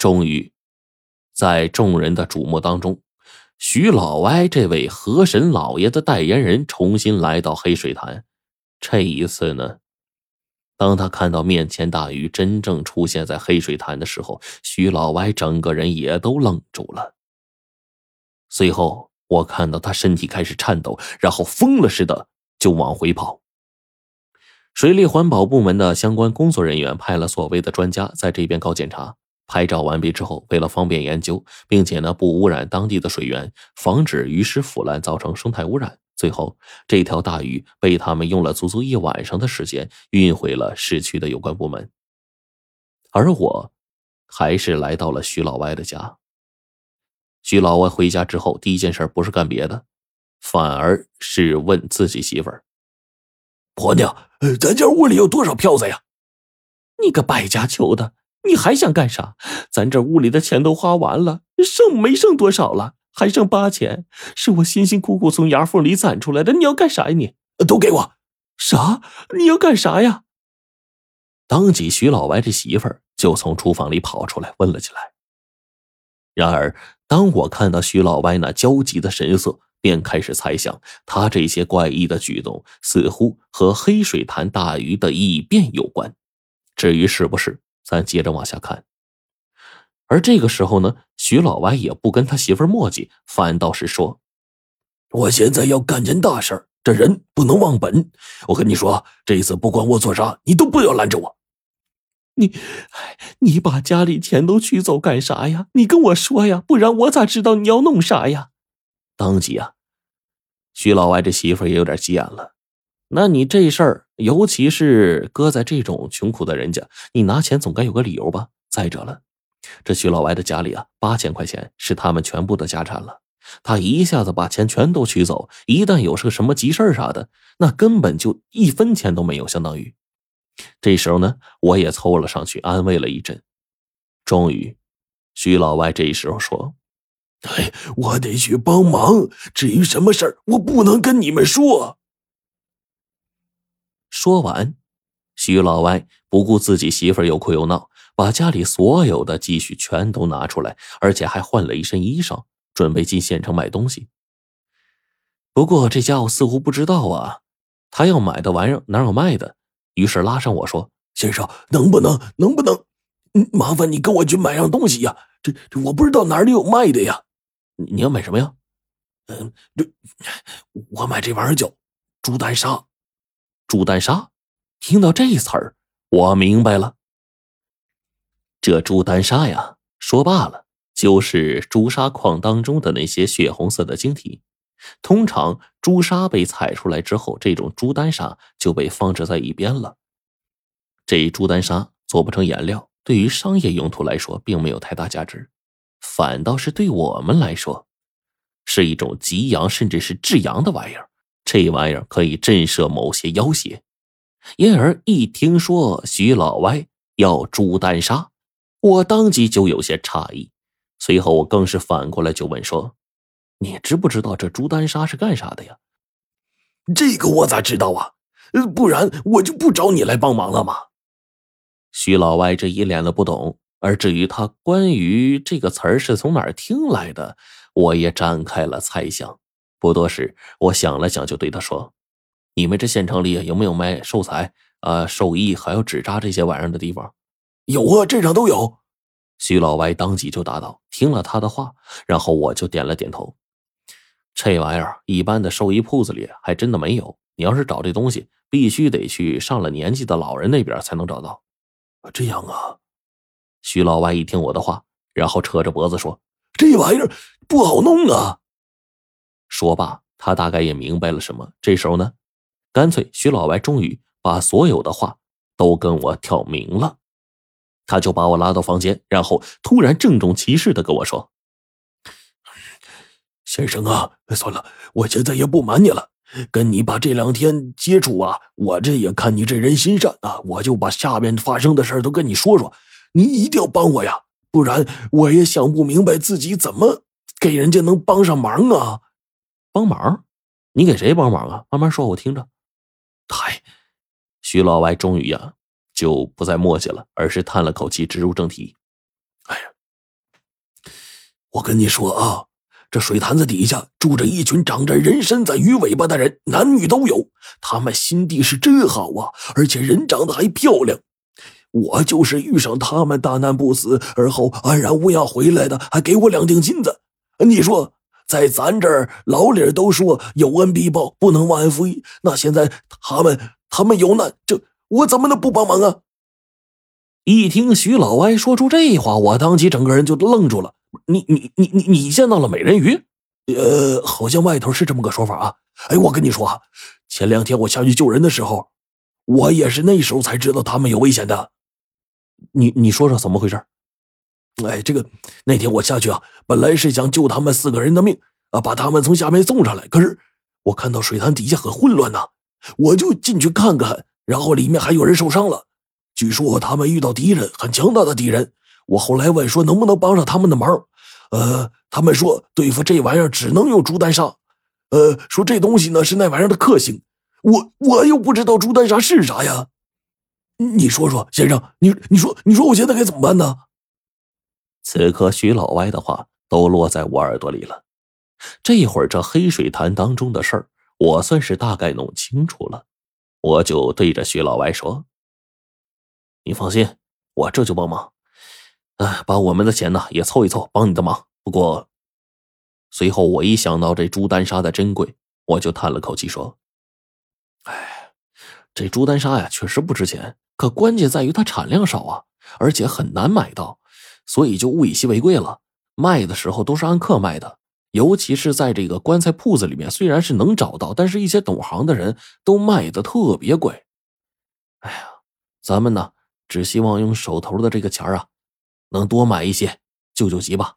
终于，在众人的瞩目当中，徐老歪这位河神老爷的代言人重新来到黑水潭。这一次呢，当他看到面前大鱼真正出现在黑水潭的时候，徐老歪整个人也都愣住了。随后，我看到他身体开始颤抖，然后疯了似的就往回跑。水利环保部门的相关工作人员派了所谓的专家在这边搞检查。拍照完毕之后，为了方便研究，并且呢不污染当地的水源，防止鱼尸腐烂造成生态污染，最后这条大鱼被他们用了足足一晚上的时间运回了市区的有关部门。而我，还是来到了徐老歪的家。徐老歪回家之后，第一件事不是干别的，反而是问自己媳妇儿：“婆娘，咱家屋里有多少票子呀？”“你个败家球的！”你还想干啥？咱这屋里的钱都花完了，剩没剩多少了？还剩八千，是我辛辛苦苦从牙缝里攒出来的。你要干啥呀？你都给我！啥？你要干啥呀？当即，徐老歪这媳妇儿就从厨房里跑出来问了起来。然而，当我看到徐老歪那焦急的神色，便开始猜想，他这些怪异的举动似乎和黑水潭大鱼的异变有关。至于是不是？咱接着往下看，而这个时候呢，徐老歪也不跟他媳妇磨叽，反倒是说：“我现在要干件大事这人不能忘本。我跟你说，这一次不管我做啥，你都不要拦着我。你，你把家里钱都取走干啥呀？你跟我说呀，不然我咋知道你要弄啥呀？”当即啊，徐老歪这媳妇也有点急眼了。那你这事儿，尤其是搁在这种穷苦的人家，你拿钱总该有个理由吧？再者了，这徐老歪的家里啊，八千块钱是他们全部的家产了，他一下子把钱全都取走，一旦有是个什么急事啥的，那根本就一分钱都没有。相当于，这时候呢，我也凑了上去安慰了一阵。终于，徐老歪这时候说：“哎，我得去帮忙，至于什么事儿，我不能跟你们说。”说完，徐老歪不顾自己媳妇又哭又闹，把家里所有的积蓄全都拿出来，而且还换了一身衣裳，准备进县城买东西。不过这家伙似乎不知道啊，他要买的玩意儿哪有卖的？于是拉上我说：“先生，能不能，能不能，麻烦你跟我去买样东西呀？这这我不知道哪里有卖的呀。你要买什么呀？嗯，这我买这玩意儿叫朱丹砂。”朱丹砂，听到这词儿，我明白了。这朱丹砂呀，说罢了，就是朱砂矿当中的那些血红色的晶体。通常朱砂被采出来之后，这种朱丹砂就被放置在一边了。这朱丹砂做不成颜料，对于商业用途来说，并没有太大价值，反倒是对我们来说，是一种极阳甚至是至阳的玩意儿。这玩意儿可以震慑某些妖邪，因而一听说徐老歪要朱丹砂，我当即就有些诧异。随后我更是反过来就问说：“你知不知道这朱丹砂是干啥的呀？”这个我咋知道啊？不然我就不找你来帮忙了吗？徐老歪这一脸的不懂。而至于他关于这个词儿是从哪儿听来的，我也展开了猜想。不多时，我想了想，就对他说：“你们这县城里有没有卖寿材啊、寿衣还有纸扎这些玩意儿的地方？”“有啊，镇上都有。”徐老歪当即就答道。听了他的话，然后我就点了点头。这玩意儿一般的寿衣铺子里还真的没有。你要是找这东西，必须得去上了年纪的老人那边才能找到。这样啊？徐老歪一听我的话，然后扯着脖子说：“这玩意儿不好弄啊。”说罢，他大概也明白了什么。这时候呢，干脆徐老歪终于把所有的话都跟我挑明了。他就把我拉到房间，然后突然郑重其事的跟我说：“先生啊，算了，我现在也不瞒你了。跟你把这两天接触啊，我这也看你这人心善啊，我就把下面发生的事都跟你说说。你一定要帮我呀，不然我也想不明白自己怎么给人家能帮上忙啊。”帮忙？你给谁帮忙啊？慢慢说，我听着。嗨，徐老歪终于呀，就不再磨叽了，而是叹了口气，直入正题。哎呀，我跟你说啊，这水潭子底下住着一群长着人身子、鱼尾巴的人，男女都有。他们心地是真好啊，而且人长得还漂亮。我就是遇上他们大难不死，而后安然无恙回来的，还给我两锭金子。你说，在咱这儿老理都说有恩必报，不能忘恩负义。那现在他们他们有难，这我怎么能不帮忙啊？一听徐老歪说出这话，我当即整个人就愣住了。你你你你你见到了美人鱼？呃，好像外头是这么个说法啊。哎，我跟你说啊，前两天我下去救人的时候，我也是那时候才知道他们有危险的。你你说说怎么回事？哎，这个那天我下去啊，本来是想救他们四个人的命啊，把他们从下面送上来。可是我看到水潭底下很混乱呐，我就进去看看，然后里面还有人受伤了。据说他们遇到敌人，很强大的敌人。我后来问说能不能帮上他们的忙，呃，他们说对付这玩意儿只能用朱丹砂，呃，说这东西呢是那玩意儿的克星。我我又不知道朱丹砂是啥呀。你说说，先生，你你说你说我现在该怎么办呢？此刻徐老歪的话都落在我耳朵里了。这会儿这黑水潭当中的事儿，我算是大概弄清楚了。我就对着徐老歪说：“你放心，我这就帮忙，哎，把我们的钱呢也凑一凑，帮你的忙。不过，随后我一想到这朱丹砂的珍贵，我就叹了口气说：‘哎，这朱丹砂呀，确实不值钱。’”可关键在于它产量少啊，而且很难买到，所以就物以稀为贵了。卖的时候都是按克卖的，尤其是在这个棺材铺子里面，虽然是能找到，但是一些懂行的人都卖的特别贵。哎呀，咱们呢，只希望用手头的这个钱啊，能多买一些，救救急吧。